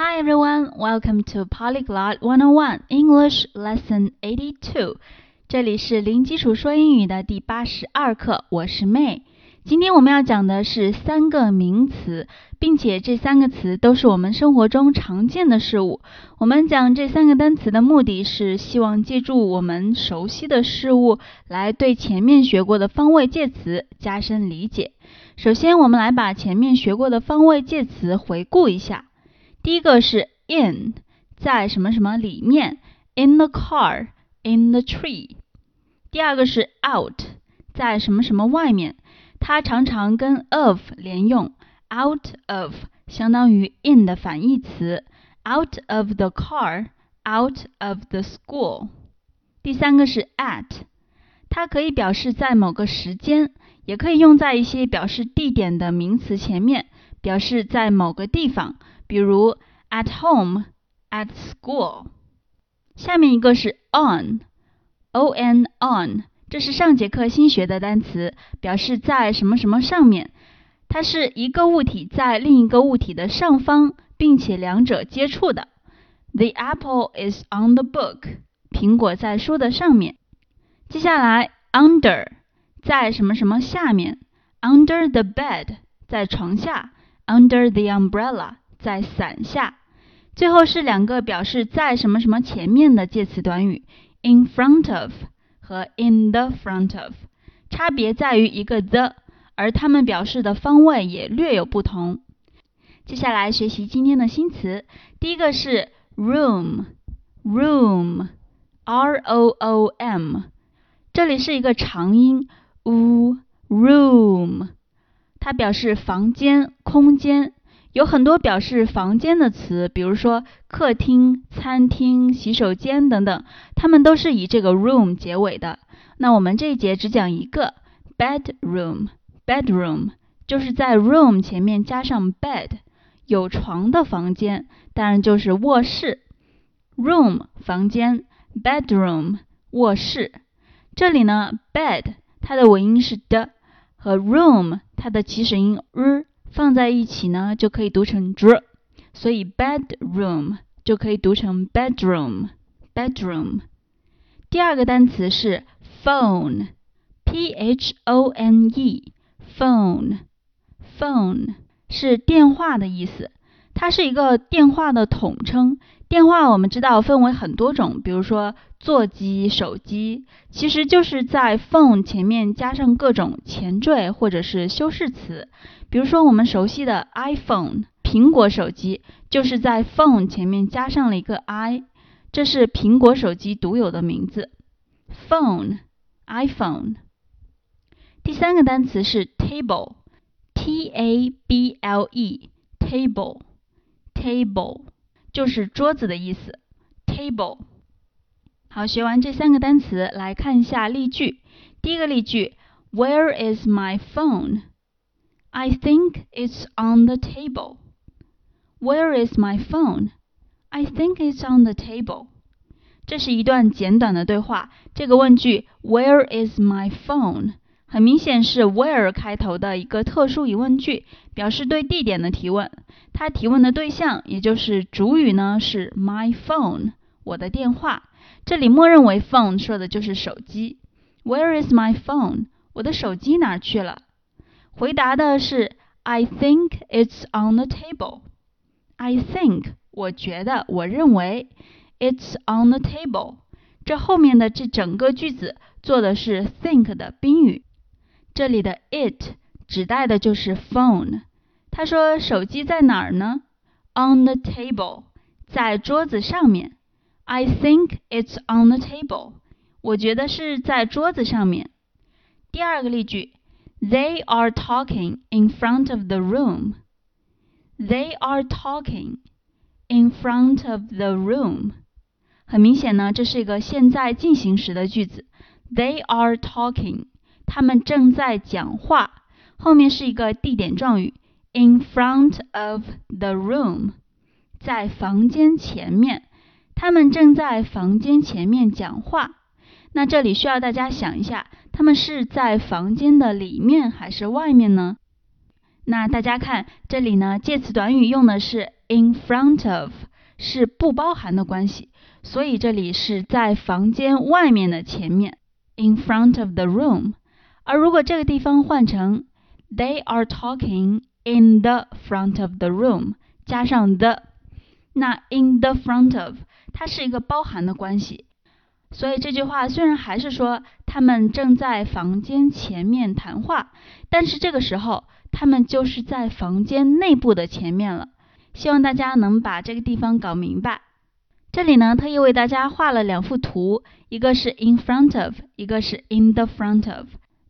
Hi everyone, welcome to Polyglot 101 English Lesson 82. 这里是零基础说英语的第八十二课，我是 May。今天我们要讲的是三个名词，并且这三个词都是我们生活中常见的事物。我们讲这三个单词的目的是希望借助我们熟悉的事物，来对前面学过的方位介词加深理解。首先，我们来把前面学过的方位介词回顾一下。第一个是 in，在什么什么里面，in the car，in the tree。第二个是 out，在什么什么外面。它常常跟 of 连用，out of 相当于 in 的反义词，out of the car，out of the school。第三个是 at，它可以表示在某个时间，也可以用在一些表示地点的名词前面，表示在某个地方，比如 at home，at school。下面一个是 on，o n on。这是上节课新学的单词，表示在什么什么上面。它是一个物体在另一个物体的上方，并且两者接触的。The apple is on the book。苹果在书的上面。接下来，under，在什么什么下面。Under the bed，在床下。Under the umbrella，在伞下。最后是两个表示在什么什么前面的介词短语：in front of。和 in the front of 差别在于一个 the，而它们表示的方位也略有不同。接下来学习今天的新词，第一个是 room，room，r o o m，这里是一个长音 u，room，它表示房间、空间。有很多表示房间的词，比如说客厅、餐厅、洗手间等等，它们都是以这个 room 结尾的。那我们这一节只讲一个 bedroom，bedroom 就是在 room 前面加上 bed，有床的房间，当然就是卧室。room 房间，bedroom 卧室。这里呢，bed 它的尾音是的，和 room 它的起始音 r。放在一起呢，就可以读成 dr，所以 bedroom 就可以读成 bedroom bedroom。第二个单词是 phone，p h o n e phone phone 是电话的意思，它是一个电话的统称。电话我们知道分为很多种，比如说座机、手机，其实就是在 phone 前面加上各种前缀或者是修饰词。比如说我们熟悉的 iPhone 苹果手机，就是在 phone 前面加上了一个 i，这是苹果手机独有的名字。phone iPhone。第三个单词是 table，t a b l e，table table table。就是桌子的意思，table。好，学完这三个单词，来看一下例句。第一个例句，Where is my phone? I think it's on the table. Where is my phone? I think it's on the table. 这是一段简短的对话。这个问句，Where is my phone? 很明显是 where 开头的一个特殊疑问句，表示对地点的提问。它提问的对象，也就是主语呢，是 my phone，我的电话。这里默认为 phone 说的就是手机。Where is my phone？我的手机哪去了？回答的是 I think it's on the table。I think，我觉得，我认为，it's on the table。这后面的这整个句子做的是 think 的宾语。这里的 it 指代的就是 phone。他说手机在哪儿呢？On the table，在桌子上面。I think it's on the table。我觉得是在桌子上面。第二个例句，They are talking in front of the room。They are talking in front of the room。很明显呢，这是一个现在进行时的句子。They are talking。 他们正在讲话，后面是一个地点状语，in front of the room，在房间前面。他们正在房间前面讲话。那这里需要大家想一下，他们是在房间的里面还是外面呢？那大家看这里呢，介词短语用的是 in front of，是不包含的关系，所以这里是在房间外面的前面，in front of the room。而如果这个地方换成 they are talking in the front of the room，加上 the，那 in the front of 它是一个包含的关系。所以这句话虽然还是说他们正在房间前面谈话，但是这个时候他们就是在房间内部的前面了。希望大家能把这个地方搞明白。这里呢，特意为大家画了两幅图，一个是 in front of，一个是 in the front of。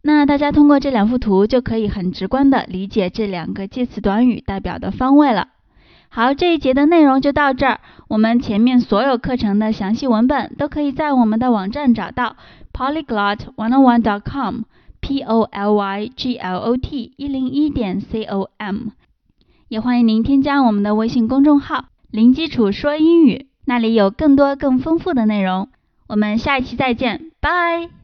那大家通过这两幅图就可以很直观的理解这两个介词短语代表的方位了。好，这一节的内容就到这儿。我们前面所有课程的详细文本都可以在我们的网站找到，polyglot101.com，p o l y g l o t 一零一点 c o m。也欢迎您添加我们的微信公众号“零基础说英语”，那里有更多更丰富的内容。我们下一期再见，拜。